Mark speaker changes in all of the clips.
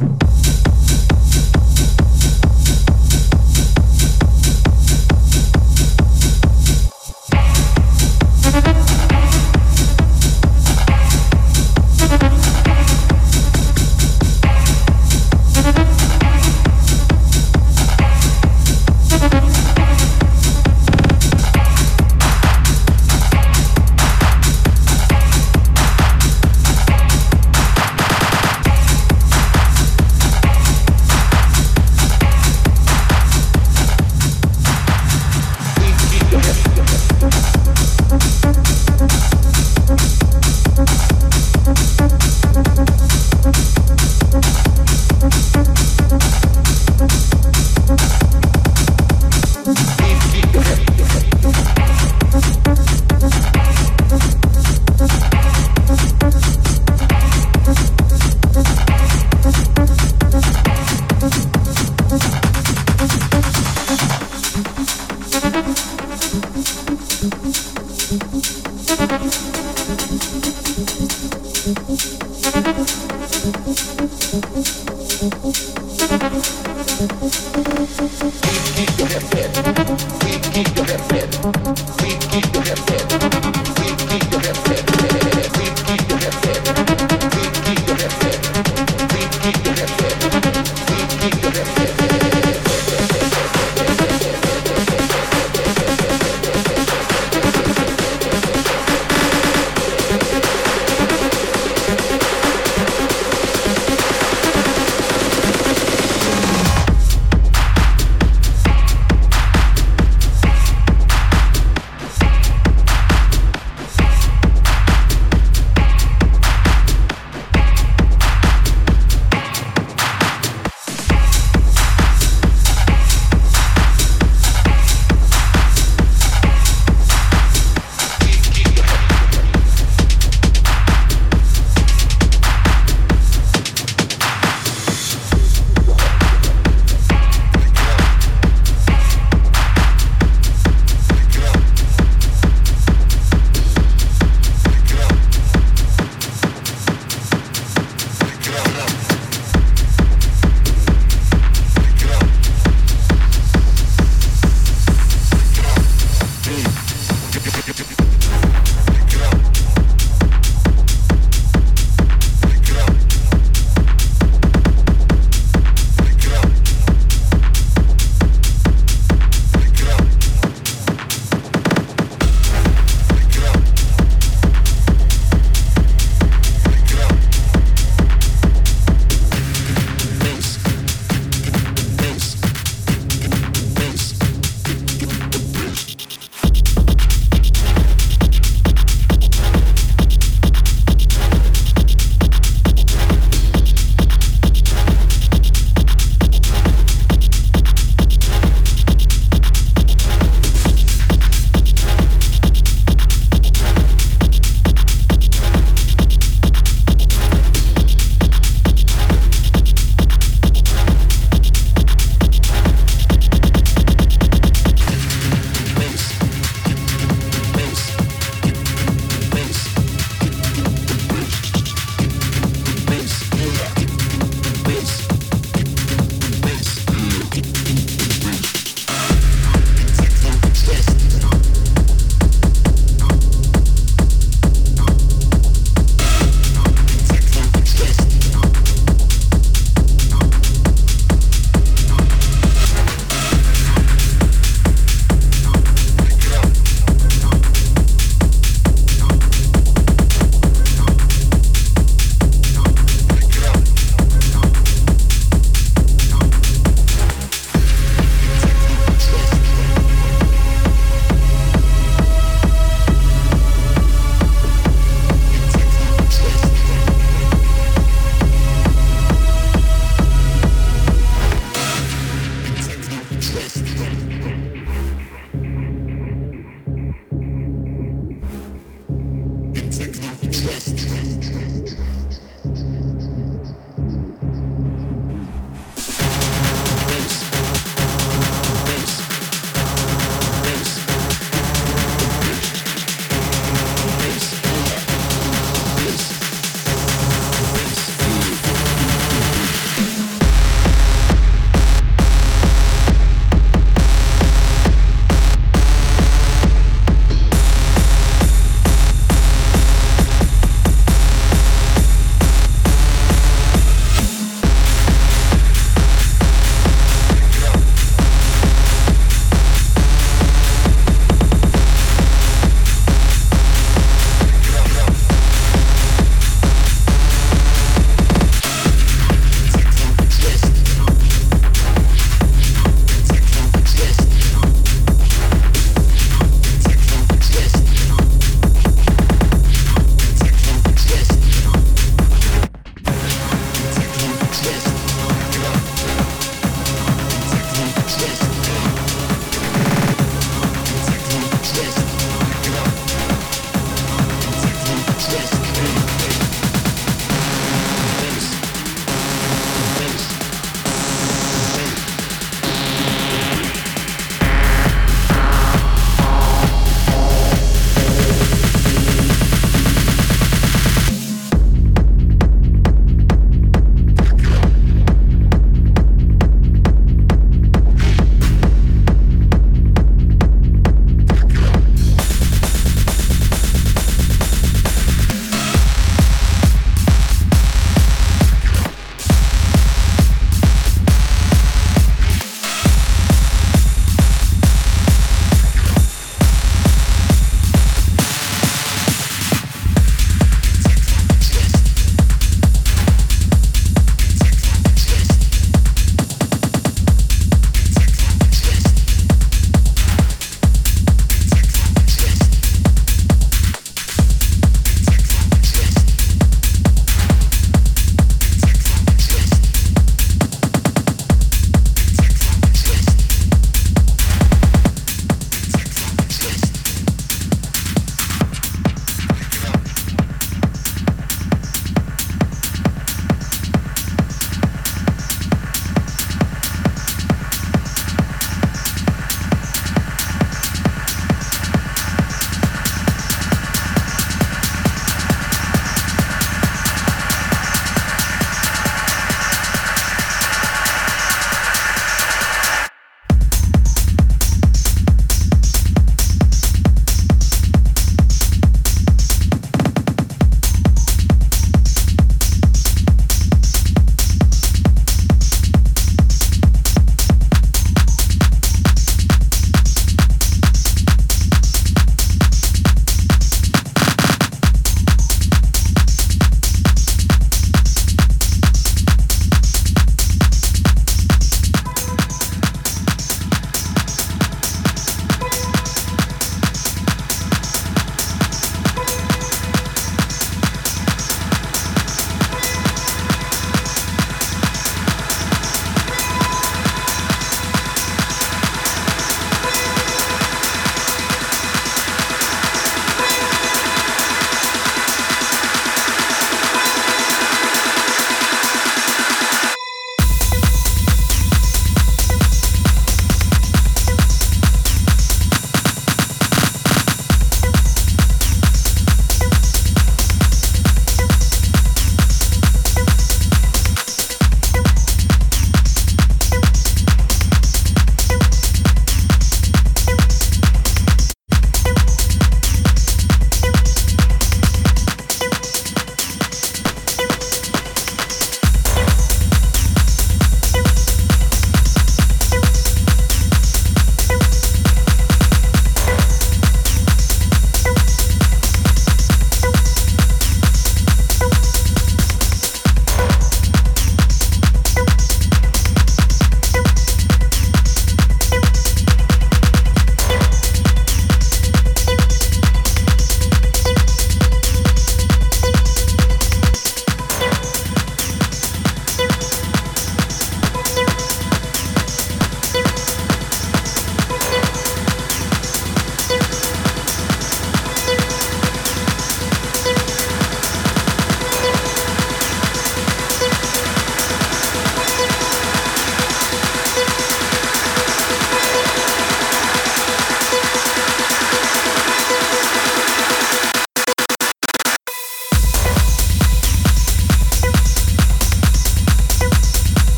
Speaker 1: Thank you.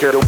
Speaker 2: quiero.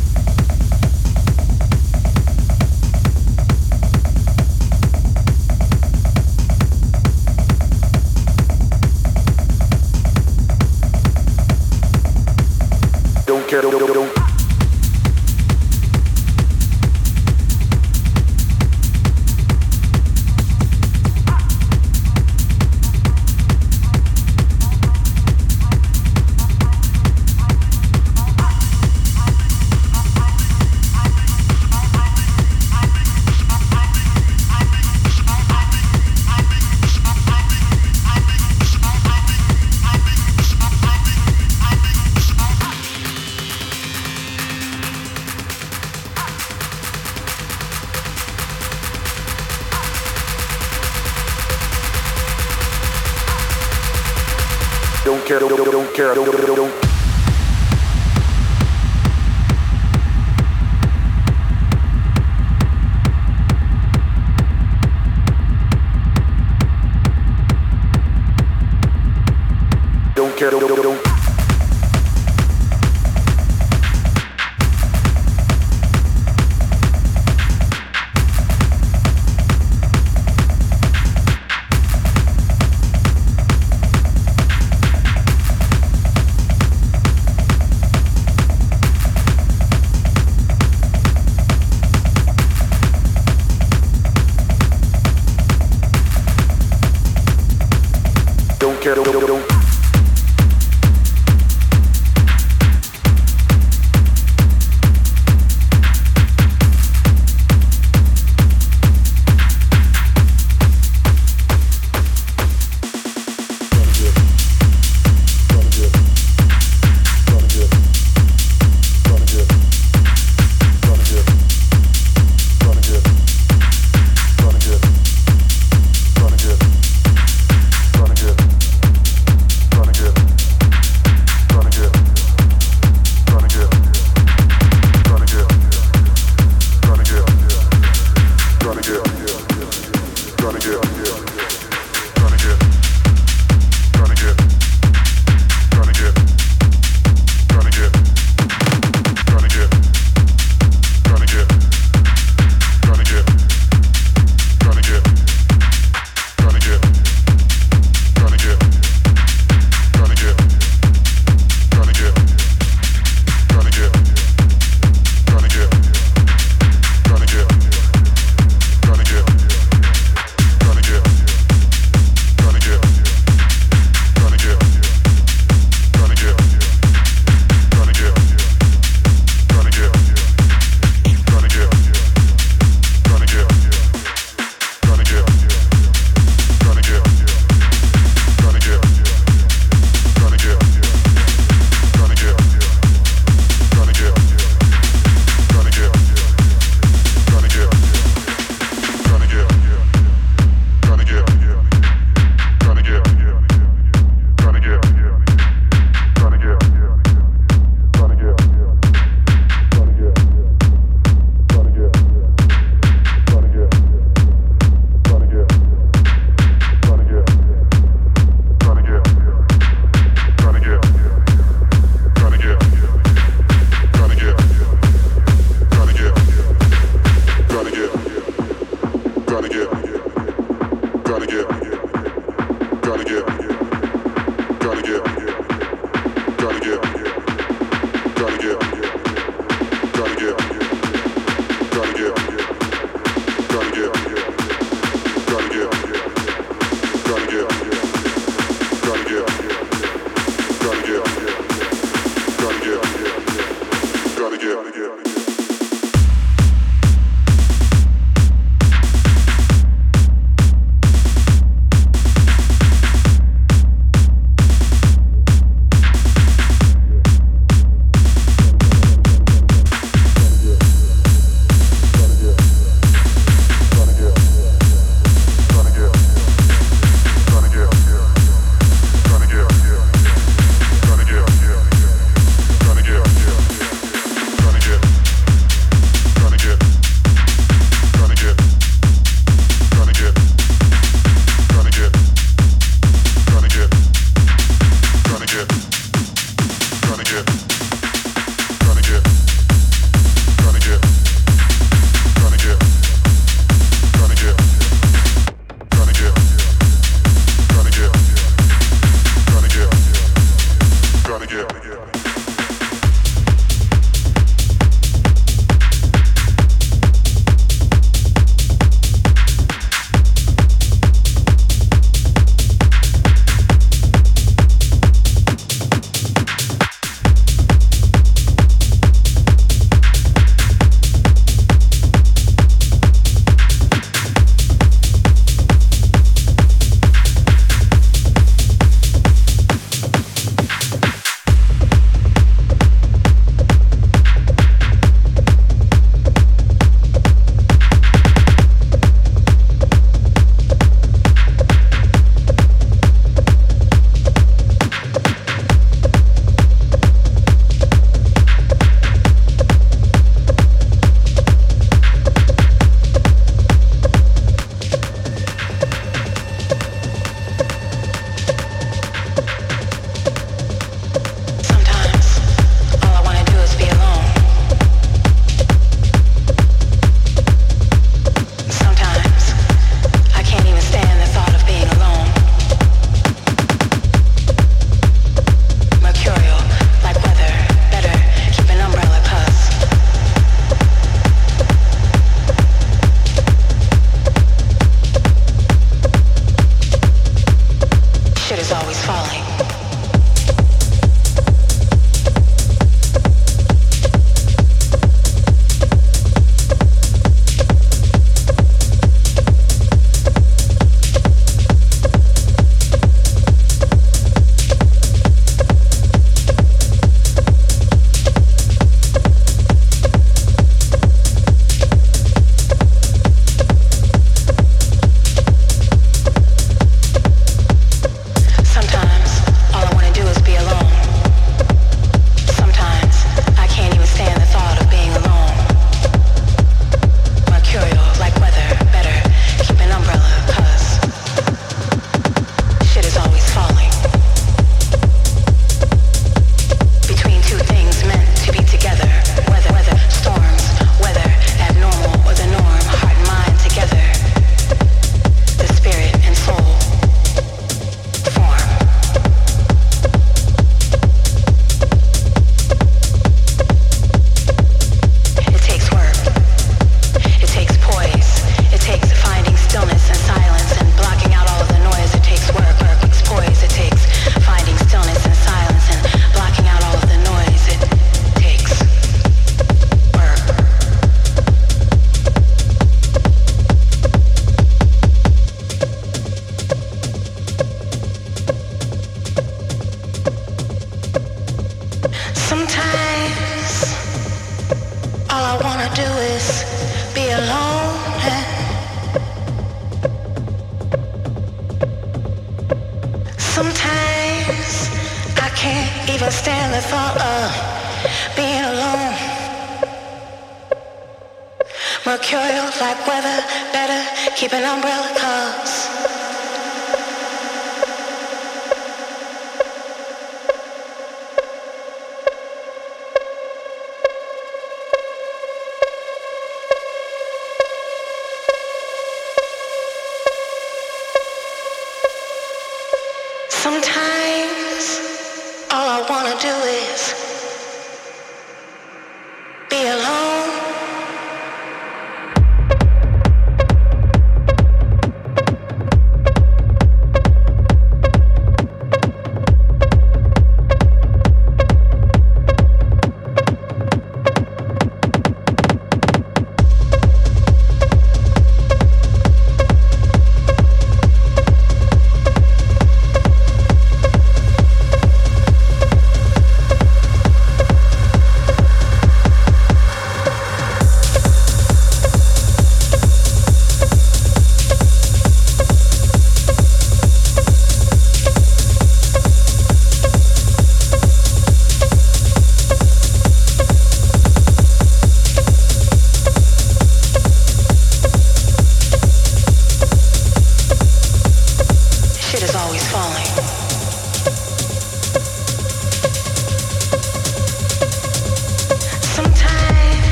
Speaker 2: get, trying to get.